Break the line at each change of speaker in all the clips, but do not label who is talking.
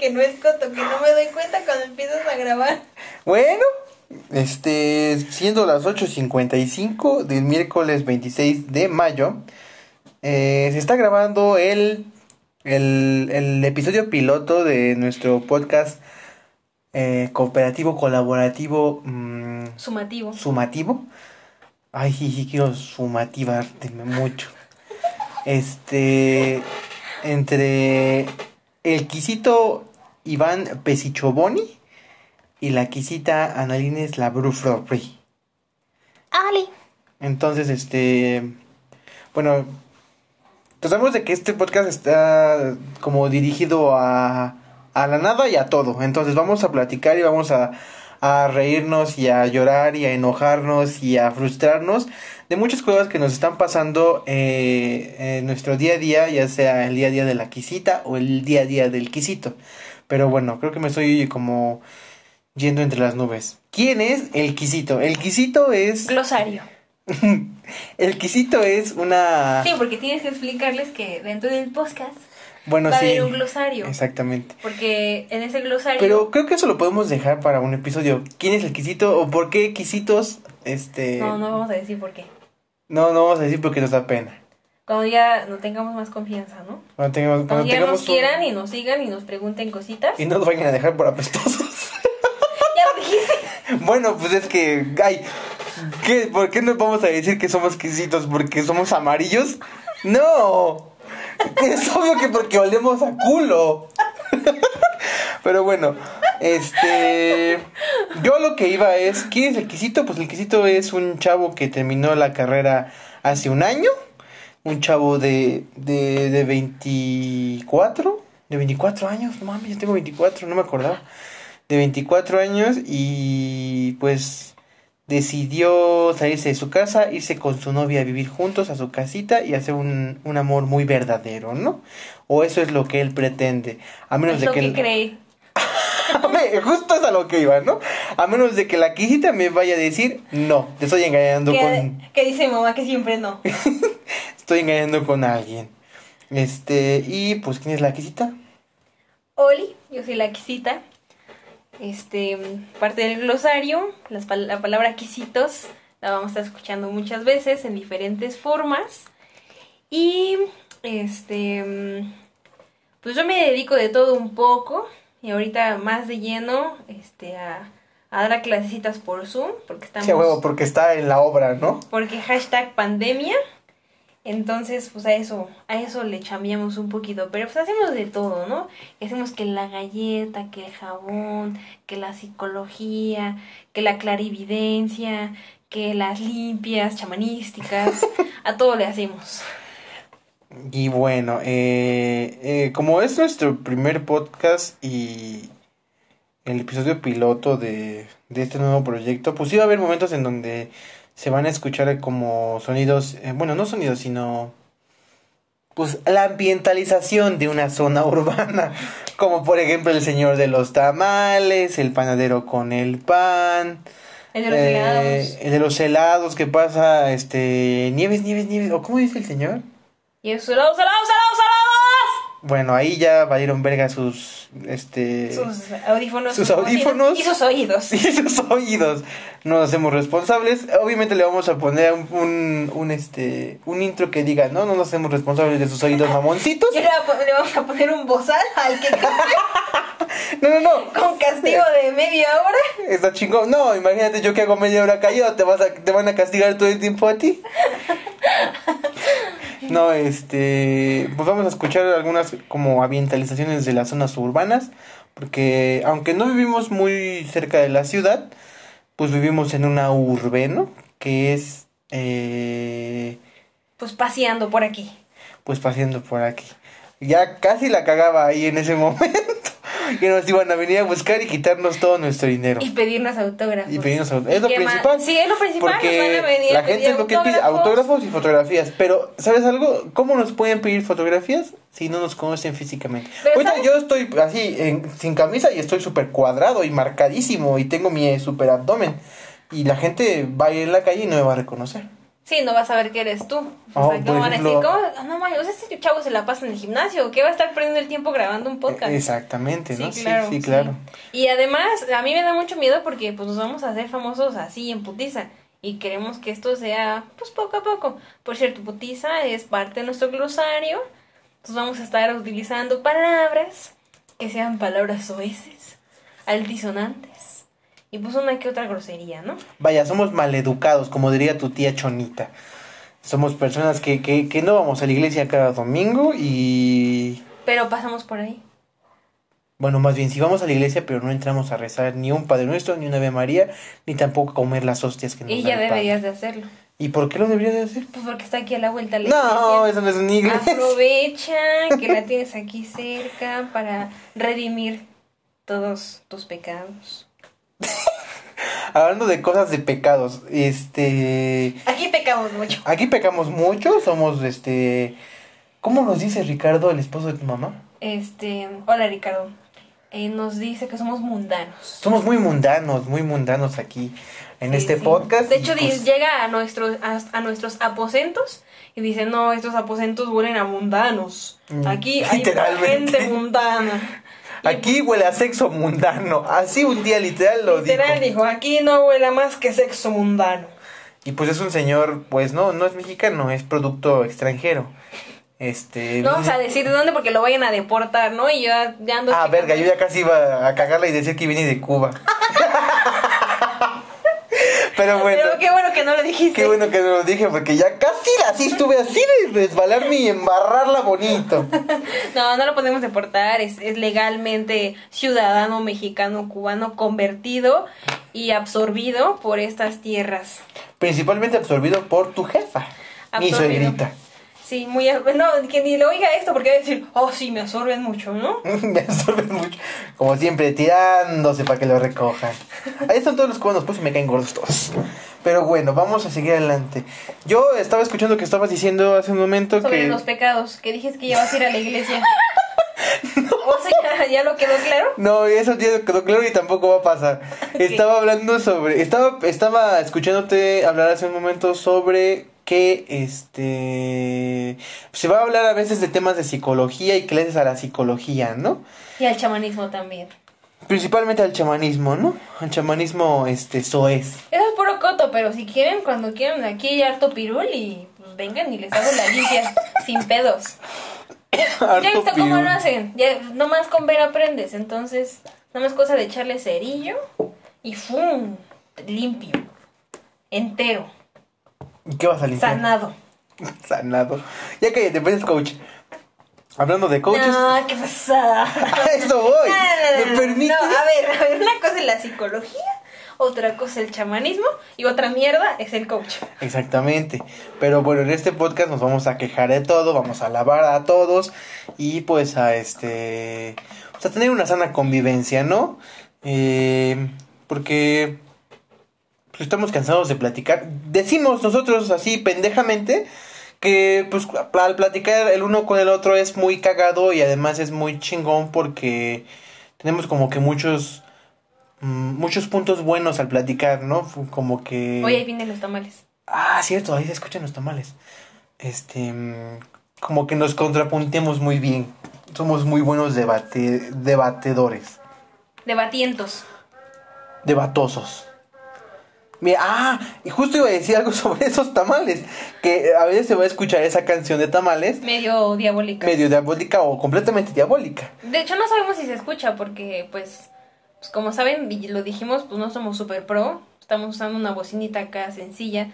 que no es coto, que no me doy cuenta cuando empiezas a grabar.
Bueno, este, siendo las 8.55 del miércoles 26 de mayo, eh, se está grabando el, el, el episodio piloto de nuestro podcast eh, cooperativo, colaborativo, mm,
Sumativo.
sumativo. Ay, sí, sí, quiero sumativarte mucho. Este, entre el quisito Iván Pesichoboni y la quisita Analines Labrufrofri.
Ali.
Entonces, este, bueno, tratamos de que este podcast está como dirigido a, a la nada y a todo. Entonces vamos a platicar y vamos a, a reírnos y a llorar y a enojarnos y a frustrarnos de muchas cosas que nos están pasando eh, en nuestro día a día, ya sea el día a día de la quisita o el día a día del quisito. Pero bueno, creo que me estoy como yendo entre las nubes. ¿Quién es el quisito? El quisito es...
Glosario.
el quisito es una...
Sí, porque tienes que explicarles que dentro del podcast
Bueno,
va a haber un glosario.
Exactamente.
Porque en ese glosario.
Pero creo que eso lo podemos dejar para un episodio. ¿Quién es el quisito o por qué quisitos? Este...
No, no vamos a decir por qué.
No, no vamos a decir porque nos da pena.
Cuando ya no tengamos más confianza, ¿no?
Cuando tengamos,
Cuando
cuando
ya
tengamos
nos
un-
quieran y nos sigan y nos pregunten cositas.
Y no nos vayan a dejar por apestosos.
Ya lo dijiste.
bueno, pues es que... Ay, ¿qué? ¿Por qué no vamos a decir que somos quisitos? ¿Porque somos amarillos? No. Es obvio que porque olemos a culo. Pero bueno, este. Yo lo que iba es. ¿Quién es el quisito? Pues el quisito es un chavo que terminó la carrera hace un año. Un chavo de, de, de 24. De 24 años. Mames, yo tengo 24, no me acordaba. De 24 años y pues decidió salirse de su casa, irse con su novia a vivir juntos a su casita y hacer un, un amor muy verdadero, ¿no? O eso es lo que él pretende. A menos
Es
de
lo
que...
que
el-
cree.
Justo es a lo que iba, ¿no? A menos de que la quisita me vaya a decir, no, te estoy engañando
Que,
con...
que dice mi mamá que siempre no.
Estoy engañando con alguien. Este, y pues, ¿quién es la quisita?
Oli, yo soy la quisita. Este, parte del glosario, las la palabra quisitos la vamos a estar escuchando muchas veces en diferentes formas. Y este, pues yo me dedico de todo un poco y ahorita más de lleno este, a, a dar clasecitas por Zoom porque estamos
Sí, huevo, porque está en la obra, ¿no?
porque hashtag pandemia. Entonces, pues a eso, a eso le chambeamos un poquito, pero pues hacemos de todo, ¿no? Hacemos que la galleta, que el jabón, que la psicología, que la clarividencia, que las limpias chamanísticas, a todo le hacemos.
Y bueno, eh, eh, como es nuestro primer podcast y el episodio piloto de, de este nuevo proyecto, pues sí va a haber momentos en donde se van a escuchar como sonidos, eh, bueno, no sonidos, sino pues la ambientalización de una zona urbana, como por ejemplo el señor de los tamales, el panadero con el pan,
El de los
eh,
helados.
el de los helados que pasa, este, nieves, nieves, nieves, o cómo dice el señor.
Y helados, helados, helados.
Bueno, ahí ya valieron verga sus, este...
Sus audífonos.
Sus audífonos.
Y sus oídos.
y sus oídos. No nos hacemos responsables. Obviamente le vamos a poner un, un, un, este, un intro que diga, no, no nos hacemos responsables de sus oídos mamoncitos.
Y ahora po- le vamos a poner un bozal al que
No, no, no.
con castigo de media hora.
Está chingón. No, imagínate yo que hago media hora callado, te, vas a, te van a castigar todo el tiempo a ti. No, este, pues vamos a escuchar algunas como ambientalizaciones de las zonas urbanas, porque aunque no vivimos muy cerca de la ciudad, pues vivimos en una urbe, ¿no? Que es, eh,
Pues paseando por aquí.
pues paseando por aquí. Ya casi la cagaba ahí en ese momento, que nos iban a venir a buscar y quitarnos todo nuestro dinero.
Y pedirnos autógrafos.
Y pedirnos autógrafos. Es lo principal.
Sí, es lo principal.
Porque
nos van a venir
la gente es lo que pide, autógrafos y fotografías. Pero, ¿sabes algo? ¿Cómo nos pueden pedir fotografías si no nos conocen físicamente?
Pero,
Ahorita
¿sabes?
yo estoy así, en- sin camisa y estoy súper cuadrado y marcadísimo y tengo mi súper abdomen. Y la gente va a ir en la calle y no me va a reconocer.
Sí, no vas a ver que eres tú. O
Oh,
sea,
por
¿cómo van a decir? ¿Cómo? Ah, No, mames, este chavo se la pasa en el gimnasio. ¿Qué va a estar perdiendo el tiempo grabando un podcast?
Exactamente, ¿no?
Sí, claro.
sí, claro.
Y además, a mí me da mucho miedo porque pues nos vamos a hacer famosos así en putiza. Y queremos que esto sea, pues poco a poco. Por cierto, putiza es parte de nuestro glosario. Entonces vamos a estar utilizando palabras que sean palabras soeces, altisonantes. Y pues una que otra grosería, ¿no?
Vaya, somos maleducados, como diría tu tía Chonita. Somos personas que, que, que no vamos a la iglesia cada domingo y...
Pero pasamos por ahí.
Bueno, más bien, si vamos a la iglesia, pero no entramos a rezar ni un Padre Nuestro, ni una Ave María, ni tampoco a comer las hostias que nos
Y
da
ya
el
deberías de hacerlo.
¿Y por qué lo deberías de hacer?
Pues porque está aquí a la vuelta la
No, eso no es una iglesia.
Aprovecha que la tienes aquí cerca para redimir todos tus pecados.
Hablando de cosas de pecados, este...
Aquí pecamos mucho.
Aquí pecamos mucho, somos, este... ¿Cómo nos dice Ricardo, el esposo de tu mamá?
Este, hola Ricardo. Eh, nos dice que somos mundanos.
Somos muy mundanos, muy mundanos aquí en
Sí,
este
sí.
podcast.
De hecho,
pues,
llega a nuestros, a, a nuestros aposentos y dice, no, estos aposentos huelen a mundanos.
Mm,
Aquí hay gente mundana.
Aquí huele a sexo mundano. Así un día literal lo
Literal
dijo.
dijo, aquí no huele más que sexo mundano.
Y pues es un señor, pues no, no es mexicano, es producto extranjero. Este.
No vamos a decir de dónde porque lo vayan a deportar, ¿no? Y yo ya ando...
Ah, verga, yo ya casi iba a cagarla y decir que viene de Cuba. Pero bueno.
Pero qué bueno que no lo dijiste.
Qué bueno que no lo dije porque ya casi así estuve así de resbalarme y embarrarla bonito.
No, no lo podemos deportar, es, es legalmente ciudadano mexicano cubano convertido y absorbido por estas tierras.
Principalmente absorbido por tu jefa, mi
Absorbido.
suegrita.
Sí, muy... No, que ni lo oiga esto porque va a decir, oh, sí, me absorben mucho, ¿no?
Me absorben mucho. Como siempre, tirándose para que lo recojan. Ahí están todos los cubanos, pues me caen gordos todos. Pero bueno, vamos a seguir adelante. Yo estaba escuchando que estabas diciendo hace un momento
Sobre
que...
los pecados, que dijiste que ya vas a ir a la iglesia. O sea, ¿ya, ya lo quedó claro?
No, eso ya quedó claro y tampoco va a pasar. Estaba hablando sobre... Estaba, estaba escuchándote hablar hace un momento sobre que este... Se va a hablar a veces de temas de psicología y clases a la psicología, ¿no?
Y al chamanismo también.
Principalmente al chamanismo, ¿no? Al chamanismo, este, soez.
Eso es puro coto, pero si quieren, cuando quieran, aquí hay harto pirul y pues vengan y les hago la limpia sin pedos. Ya he visto cómo lo hacen. Ya, nomás con ver aprendes. Entonces, nomás cosa de echarle cerillo y ¡fum! Limpio. Entero.
¿Y qué vas a limpiar?
Sanado.
Sanado. Ya cállate, pues coach. Hablando de coaches.
No, ¿qué pasa?
A eso voy.
No, no,
¿Me permites?
no, a ver, a ver, una cosa es la psicología, otra cosa es el chamanismo y otra mierda es el coach.
Exactamente. Pero bueno, en este podcast nos vamos a quejar de todo, vamos a alabar a todos y pues a este... Pues a tener una sana convivencia, ¿no? Eh, porque estamos cansados de platicar. Decimos nosotros así pendejamente que pues al platicar el uno con el otro es muy cagado y además es muy chingón porque tenemos como que muchos mm, muchos puntos buenos al platicar, ¿no? Como que
Hoy ahí vienen los tamales.
Ah, cierto, ahí se escuchan los tamales. Este, mm, como que nos contrapuntemos muy bien. Somos muy buenos debate, debatedores,
Debatientos.
debatosos. Mira, ah, y justo iba a decir algo sobre esos tamales, que a veces se va a escuchar esa canción de tamales
Medio diabólica.
medio diabólica o completamente diabólica.
De hecho, no sabemos si se escucha porque, pues, pues como saben, y lo dijimos, pues no somos super pro. Estamos usando una bocinita acá sencilla.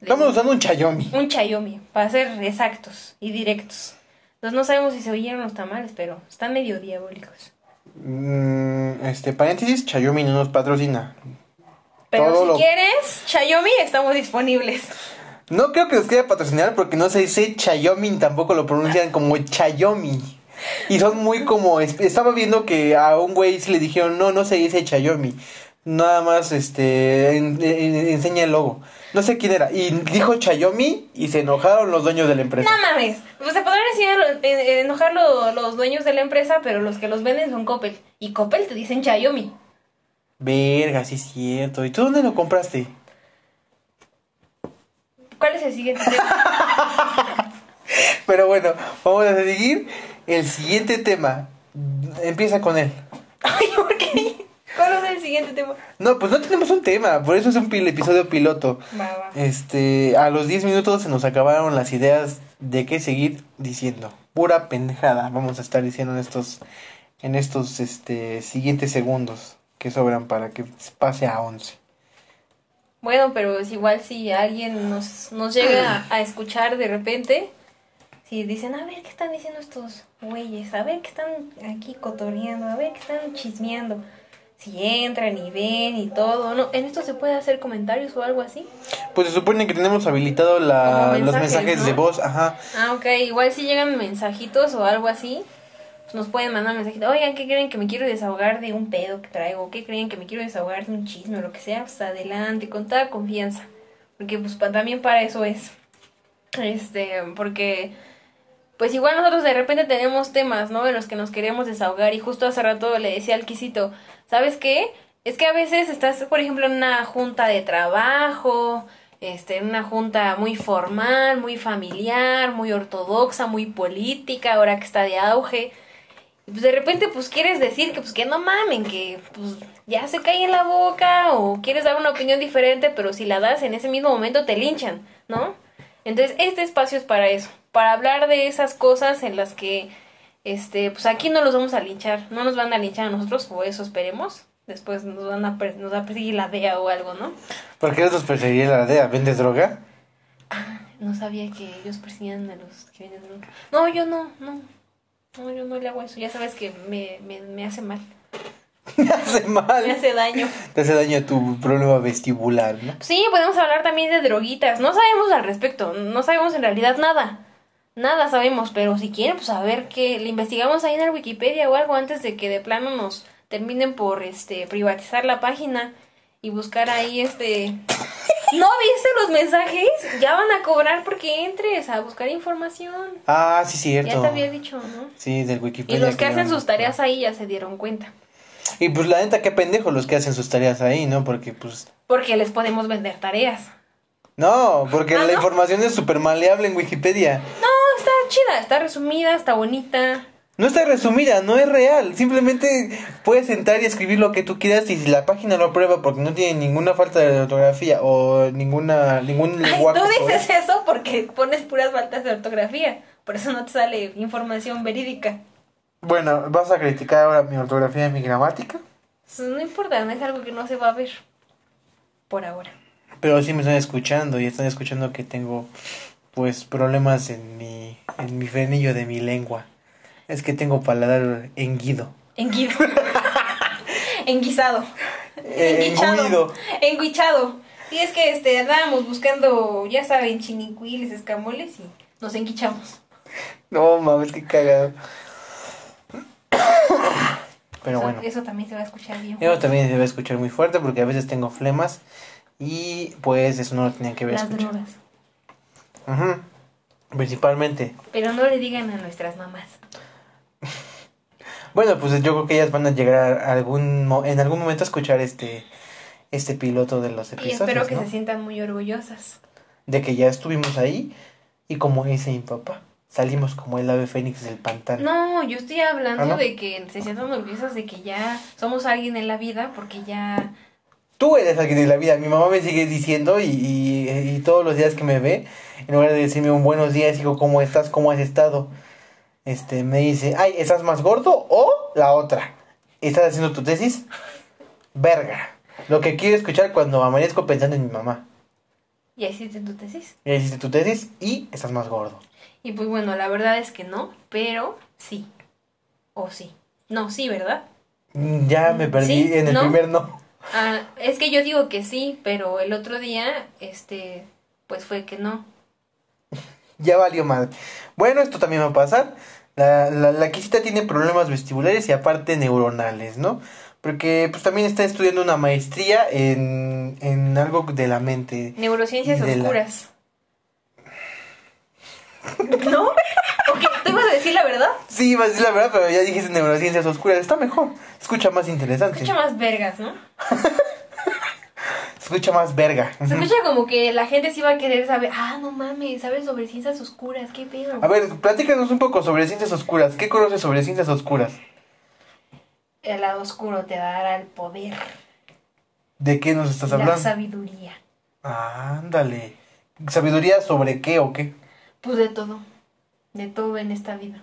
Estamos usando un chayomi.
Un chayomi, para ser exactos y directos. Entonces no sabemos si se oyeron los tamales, pero están medio diabólicos.
Mm, este, paréntesis, chayomi no nos patrocina.
Pero
Todo
si
lo-
quieres, chayomi, estamos disponibles.
No creo que nos quiera patrocinar porque no se dice Chayomi, tampoco lo pronuncian como Chayomi. Y son muy como. es- Estaba viendo que a un güey se le dijeron, no, no se dice Chayomi. Nada más este en- en- enseña el logo. No sé quién era. Y dijo Chayomi y se enojaron los dueños de la empresa.
No mames. Pues se podrán decir, eh, enojar lo- los dueños de la empresa, pero los que los venden son Coppel. Y Coppel te dicen chayomi.
Verga, sí es cierto. ¿Y tú dónde lo compraste?
¿Cuál es el siguiente tema?
Pero bueno, vamos a seguir. El siguiente tema. Empieza con él.
Ay, ¿por qué? ¿Cuál es el siguiente tema?
No, pues no tenemos un tema, por eso es un pil- episodio piloto.
Va, va.
Este, a los 10 minutos se nos acabaron las ideas de qué seguir diciendo. Pura pendejada vamos a estar diciendo en estos en estos este siguientes segundos que sobran para que pase a 11.
Bueno, pero es igual si alguien nos, nos llega a escuchar de repente, si dicen, a ver qué están diciendo estos güeyes, a ver qué están aquí cotorreando, a ver qué están chismeando. Si entran y ven y todo, ¿no? ¿En esto se puede hacer comentarios o algo así?
Pues se supone que tenemos habilitado la, los
mensajes,
de voz, ajá.
Ah, ok, igual si llegan mensajitos o algo así, nos pueden mandar mensajitos. Oigan, ¿qué creen que me quiero desahogar de un pedo que traigo? ¿Qué creen que me quiero desahogar de un chisme o lo que sea? Pues adelante, con toda confianza. Porque pues también para eso es. Este, porque pues igual nosotros de repente tenemos temas, ¿no? En los que nos queremos desahogar y justo hace rato le decía al Quisito, ¿sabes qué? Es que a veces estás, por ejemplo, en una junta de trabajo, este, en una junta muy formal, muy familiar, muy ortodoxa, muy política, ahora que está de auge. Pues de repente pues quieres decir que pues que no mamen, que pues ya se cae en la boca o quieres dar una opinión diferente, pero si la das en ese mismo momento te linchan, ¿no? Entonces este espacio es para eso, para hablar de esas cosas en las que este pues aquí no los vamos a linchar, no nos van a linchar a nosotros o eso esperemos. Después nos van a nos va a perseguir la DEA o algo, ¿no?
¿Por qué los perseguiría la DEA? ¿Vendes droga?
No sabía que ellos persiguen a los que venden droga. No, yo no, no. No, yo no le hago eso. Ya sabes que me, me, me hace mal.
Me hace mal.
Me hace daño.
Te hace daño tu problema vestibular, ¿no?
Sí, podemos hablar también de droguitas. No sabemos al respecto. No sabemos en realidad nada. Nada sabemos, pero si quieren, pues a ver que le investigamos ahí en el Wikipedia o algo antes de que de plano nos terminen por este privatizar la página y buscar ahí este ¿No viste los mensajes? Ya van a cobrar porque entres a buscar información.
Ah, sí, cierto.
Ya te había dicho, ¿no?
Sí, del
Y
Wikipedia.
los que hacen sus tareas ahí ya se dieron cuenta.
Y pues la neta, qué pendejo los que hacen sus tareas ahí, ¿no? Porque pues...
Porque les podemos vender tareas.
No, porque
¿Ah,
la
no?
información es súper maleable en Wikipedia.
No, está chida, está resumida, está bonita.
No está resumida, no es real. Simplemente puedes sentar y escribir lo que tú quieras y si la página lo aprueba porque no tiene ninguna falta de ortografía o ninguna ningún
Ay,
lenguaje.
tú
sobre-
dices eso porque pones puras faltas de ortografía. Por eso no te sale información verídica.
Bueno, ¿vas a criticar ahora mi ortografía y mi gramática?
Eso no importa, no es algo que no se va a ver. Por ahora.
Pero sí me están escuchando y están escuchando que tengo pues problemas en mi en mi frenillo de mi lengua. Es que tengo paladar enguido.
Enguido. Enguisado.
Eh,
Enguichado. Enguichado. Y es que este andábamos buscando, ya saben, chinicuiles, escamoles y nos enguichamos.
No mames, qué cagado. Pero
eso,
bueno.
eso también se va a escuchar bien.
Eso también se va a escuchar muy fuerte porque a veces tengo flemas y pues eso no lo tenían que ver
Las
escuchar.
drogas.
Ujú. Principalmente.
Pero no le digan a nuestras mamás.
Bueno, pues yo creo que ellas van a llegar a algún mo- en algún momento a escuchar este este piloto de los
Y
episodios,
espero que
¿no?
se sientan muy orgullosas.
De que ya estuvimos ahí y como dice mi papá, salimos como el ave fénix del pantano.
No, yo estoy hablando
¿Ah, no?
de que se sientan orgullosas de que ya somos alguien en la vida porque ya...
Tú eres alguien de la vida. Mi mamá me sigue diciendo y, y, y todos los días que me ve, en lugar de decirme un buenos días, digo, ¿cómo estás? ¿Cómo has estado? Este, me dice, ay, ¿estás más gordo o la otra? ¿Estás haciendo tu tesis? Verga. Lo que quiero escuchar cuando amanezco pensando en mi mamá.
¿Ya hiciste tu tesis?
Ya hiciste tu tesis y estás más gordo.
Y pues bueno, la verdad es que no, pero sí. O sí. No, sí, ¿verdad?
Ya me perdí
¿Sí?
en el
¿No?
primer no.
Ah, es que yo digo que sí, pero el otro día, este, pues fue que no.
Ya valió mal. Bueno, esto también va a pasar. La, la, la quisita tiene problemas vestibulares y aparte neuronales, ¿no? Porque pues también está estudiando una maestría en, en algo de la mente.
Neurociencias
la-
oscuras. ¿No? Ok, ¿tú ibas a decir la verdad?
Sí, iba a decir la verdad, pero ya dijiste neurociencias oscuras. Está mejor. Escucha más interesante.
Escucha más vergas, ¿no?
escucha más verga.
Se escucha como que la gente sí va a querer saber, ah, no mames, sabes sobre ciencias oscuras, qué pedo.
A ver, platícanos un poco sobre ciencias oscuras. ¿Qué conoces sobre ciencias oscuras?
El lado oscuro te dará el poder,
¿De qué nos estás
la
hablando?
sabiduría.
Ándale. ¿Sabiduría sobre qué o qué?
Pues de todo, de todo en esta vida.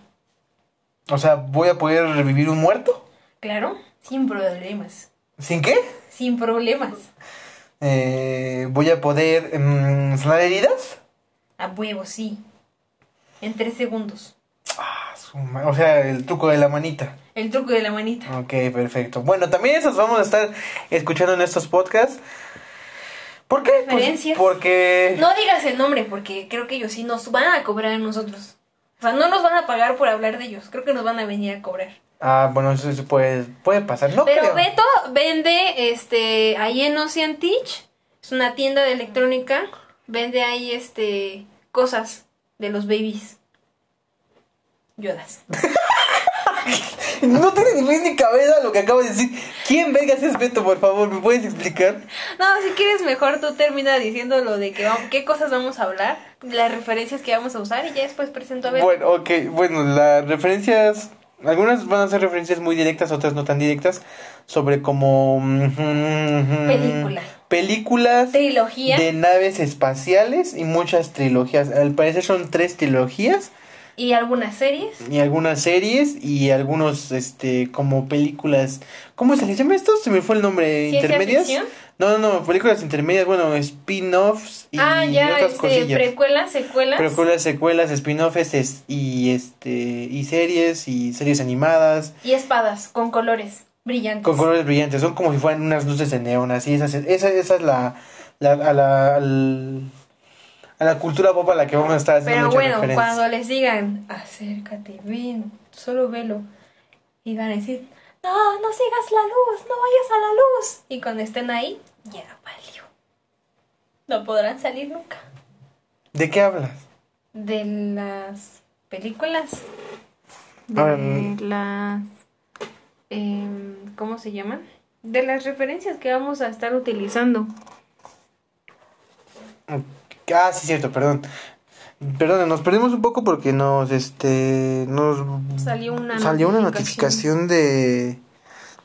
O sea, ¿voy a poder revivir un muerto?
Claro, sin problemas,
¿Sin qué?
sin problemas.
Eh, ¿Voy a poder mm, sanar heridas?
A huevo, sí. En tres segundos.
Ah, su ma- o sea, el truco de la manita.
El truco de la manita.
Ok, perfecto. Bueno, también esos vamos a estar escuchando en estos podcasts. ¿Por qué? Pues porque...
No digas el nombre porque creo que ellos sí nos van a cobrar a nosotros. O sea, no nos van a pagar por hablar de ellos. Creo que nos van a venir a cobrar.
Ah, bueno, eso, eso puede, puede pasar. No
Pero
creo.
Beto vende este ahí en Ocean Teach. Es una tienda de electrónica. Vende ahí este cosas de los babies. Yodas.
No tiene ni ni cabeza lo que acabo de decir. ¿Quién vergas es Beto, por favor? ¿Me puedes explicar?
No, si quieres mejor tú termina diciendo lo de que vamos- qué cosas vamos a hablar, las referencias que vamos a usar y ya después presento a Beto.
Bueno, ok, bueno, las referencias, algunas van a ser referencias muy directas, otras no tan directas, sobre como... mm,
Película.
Películas
Trilogía
de naves espaciales y muchas trilogías. Al parecer son tres trilogías
y algunas series.
y algunas series y algunos, este, como películas... ¿Cómo se les llama esto? Se me fue el nombre.
¿Ciencia
¿Intermedias?
ficción?
No, no, no, películas intermedias, bueno, spin-offs y
ah, ya,
otras
este,
cosillas.
precuelas, secuelas.
Precuelas, secuelas, spin-offs es- y este y series y series animadas
Y espadas con colores brillantes.
con colores brillantes, son como si fueran unas luces de neón, así esa, es- esa, esa es la, la a la al- a la cultura pop a la que vamos a estar haciendo
Pero
muchas
bueno, cuando les digan, acércate, ven, solo velo. Y van a decir, no, no sigas la luz, no vayas a la luz. Y cuando estén ahí, ya valió. No podrán salir nunca.
¿De qué hablas?
De las películas. De las... em, ¿Cómo se llaman? De las referencias que vamos a estar utilizando.
Ah, sí, cierto, perdón. Perdón, nos perdimos un poco porque nos, este, nos
Salió una
salió una notificación de,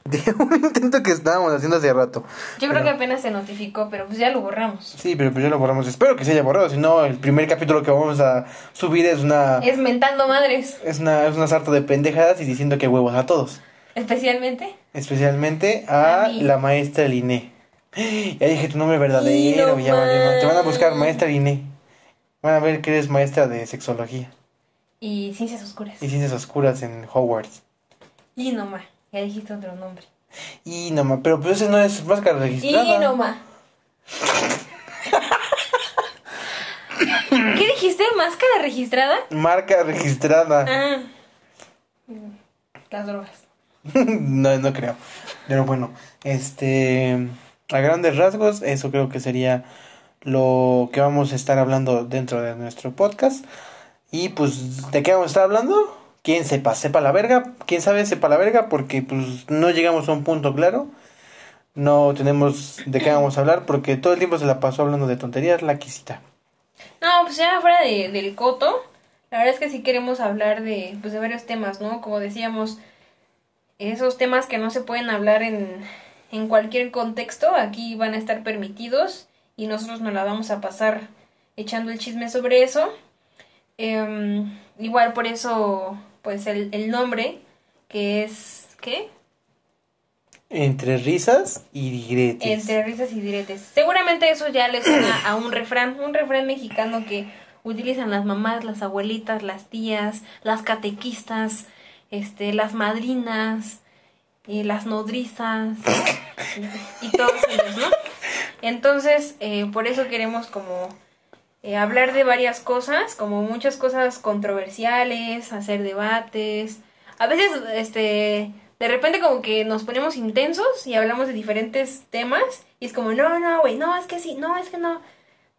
de un intento que estábamos haciendo hace rato.
Yo creo que apenas se notificó, pero pues ya lo borramos.
Sí, pero pues ya lo borramos. Espero que se haya borrado, si no, el primer capítulo que vamos a subir es una,
Es mentando madres,
es una, es una sarta de pendejadas y diciendo que huevos a todos.
especialmente.
Especialmente a la maestra Liné. Ya dije tu nombre verdadero,
no
ya valió. Te van a buscar maestra Liné. Van a ver que eres maestra de sexología
Y ciencias oscuras.
y ciencias oscuras en Hogwarts.
Y no más. Ya dijiste otro nombre.
Y no ma, pero pues ese no es máscara registrada.
Y no más. ¿Qué dijiste? ¿Máscara registrada?
Marca registrada.
Ah. Las drogas.
no, no creo. Pero bueno, este. A grandes rasgos, eso creo que sería lo que vamos a estar hablando dentro de nuestro podcast. Y pues, ¿de qué vamos a estar hablando? Quien sepa, sepa la verga. Quien sabe, sepa la verga, porque pues no llegamos a un punto claro. No tenemos de qué vamos a hablar, porque todo el tiempo se la pasó hablando de tonterías, la quisita.
No, pues ya fuera de, del coto, la verdad es que sí queremos hablar de, pues de varios temas, ¿no? Como decíamos, esos temas que no se pueden hablar en, en cualquier contexto, aquí van a estar permitidos y nosotros nos la vamos a pasar echando el chisme sobre eso. Em, igual por eso, pues el, el nombre, que es, ¿qué?
Entre risas y diretes.
Entre risas y diretes. Seguramente eso ya le suena a un refrán, un refrán mexicano que utilizan las mamás, las abuelitas, las tías, las catequistas, este, las madrinas, y las nodrizas y, todos ellos, ¿no? Entonces, eh, por eso queremos como eh, hablar de varias cosas, como muchas cosas controversiales, hacer debates. A veces, este, de repente como que nos ponemos intensos y hablamos de diferentes temas y es como, no, no, güey, no, es que sí, no, es que no.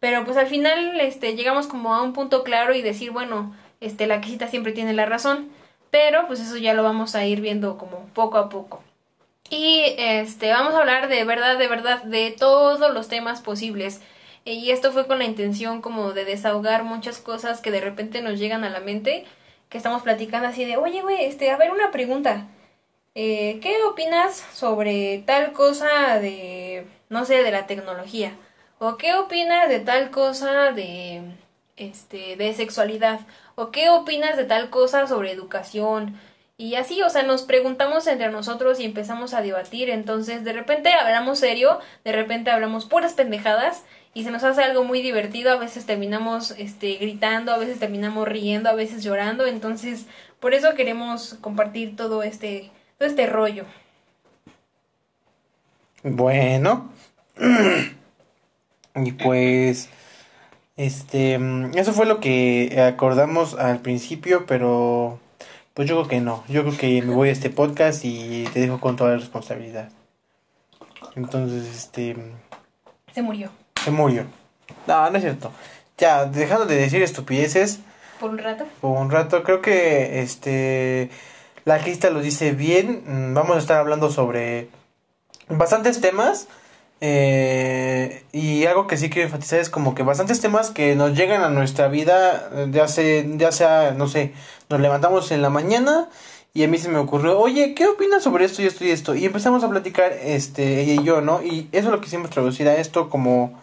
Pero pues al final, este, llegamos como a un punto claro y decir, bueno, este, la quisita siempre tiene la razón. Pero pues eso ya lo vamos a ir viendo como poco a poco. Y este, vamos a hablar de verdad, de verdad, de todos los temas posibles. Y esto fue con la intención como de desahogar muchas cosas que de repente nos llegan a la mente, que estamos platicando así de, oye, güey, este, a ver una pregunta. Eh, ¿Qué opinas sobre tal cosa de, no sé, de la tecnología? ¿O qué opinas de tal cosa de, este, de sexualidad? ¿O qué opinas de tal cosa sobre educación? Y así, o sea, nos preguntamos entre nosotros y empezamos a debatir. Entonces, de repente hablamos serio, de repente hablamos puras pendejadas y se nos hace algo muy divertido. A veces terminamos este, gritando, a veces terminamos riendo, a veces llorando. Entonces, por eso queremos compartir todo este, todo este rollo.
Bueno. y pues. Este. Eso fue lo que acordamos al principio, pero. Pues yo creo que no. Yo creo que me voy a este podcast y te dejo con toda la responsabilidad. Entonces, este.
Se murió.
Se murió. No, no es cierto. Ya, dejando de decir estupideces.
¿Por un rato?
Por un rato, creo que este. La lista lo dice bien. Mm, Vamos a estar hablando sobre bastantes temas. Eh, y algo que sí quiero enfatizar es como que bastantes temas que nos llegan a nuestra vida, eh, ya sea, ya sea, no sé, nos levantamos en la mañana y a mí se me ocurrió, oye, ¿qué opinas sobre esto y esto y esto? Y empezamos a platicar, este, ella y yo, ¿no? Y eso es lo que quisimos traducir a esto como,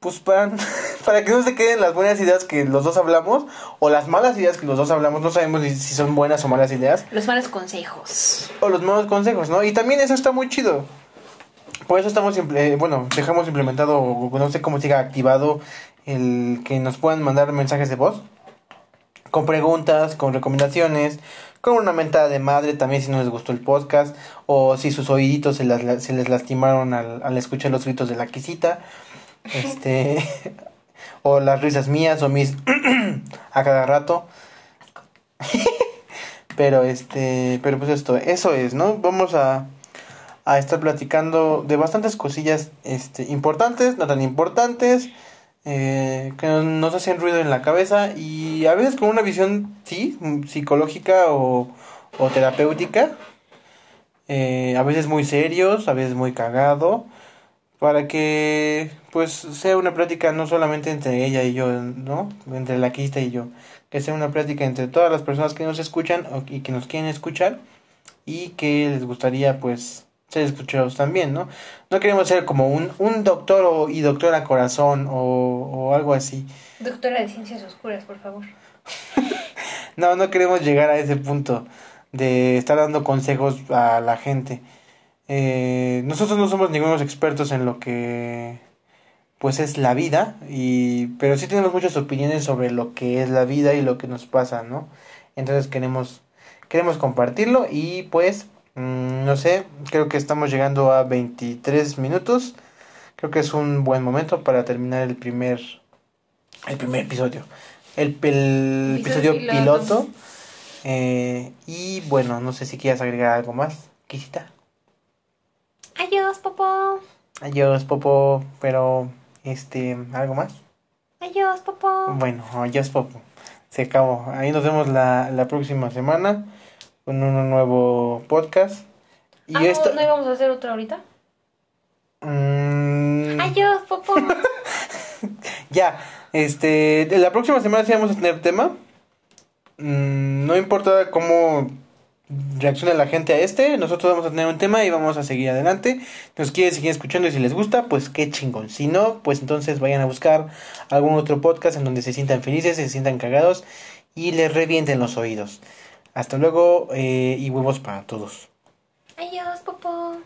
pues para, para que no se queden las buenas ideas que los dos hablamos o las malas ideas que los dos hablamos, no sabemos si son buenas o malas ideas
Los malos consejos.
o los malos consejos, ¿no? Y también eso está muy chido. Por eso estamos, imple- bueno, dejamos implementado, no sé cómo siga activado, el que nos puedan mandar mensajes de voz. Con preguntas, con recomendaciones, con una mentada de madre también si no les gustó el podcast, o si sus oíditos se, las- se les lastimaron al, al escuchar los gritos de la quisita. Este, o las risas mías o mis a cada rato. Pero este, pero pues esto, eso es, ¿no? Vamos a, a estar platicando de bastantes cosillas este, importantes, no tan importantes, eh, que nos, hacen ruido en la cabeza y a veces con una visión, sí, psicológica o, o terapéutica, eh, a veces muy serios, a veces muy cagado, para que pues sea una plática no solamente entre ella y yo, ¿no? Entre la quista y yo, que sea una plática entre todas las personas que nos escuchan y que nos quieren escuchar y que les gustaría pues ser escuchados también, ¿no? No queremos ser como un, un doctor o, y doctora corazón o, o algo así.
Doctora de Ciencias Oscuras, por favor.
No, no queremos llegar a ese punto de estar dando consejos a la gente. Eh, nosotros no somos ningunos expertos en lo que pues es la vida y pero sí tenemos muchas opiniones sobre lo que es la vida y lo que nos pasa, ¿no? Entonces queremos queremos compartirlo y pues mm, no sé, creo que estamos llegando a 23 minutos. Creo que es un buen momento para terminar el primer el primer episodio. El, el
Episodio
episodio
piloto.
piloto. Eh, y bueno, no sé si quieras agregar algo más, Quisita.
Adiós, Popo.
Adiós, Popo, pero este, ¿algo más?
Adiós, Popo.
Bueno, adiós, Popo. Se acabó. Ahí nos vemos la, la próxima semana con un nuevo podcast. Y
Ah, ¿no-
esto.
¿no íbamos a hacer otra ahorita?
Mm,
Adiós, Popo.
ya, este, la próxima semana sí vamos a tener tema. Mm, no importa cómo reaccione la gente a este, nosotros vamos a tener un tema y vamos a seguir adelante. Nos quieren seguir escuchando y si les gusta, pues qué chingón. Si no, pues entonces vayan a buscar algún otro podcast en donde se sientan felices, se sientan cagados y les revienten los oídos. Hasta luego eh, y huevos para todos.
Adiós, Popo.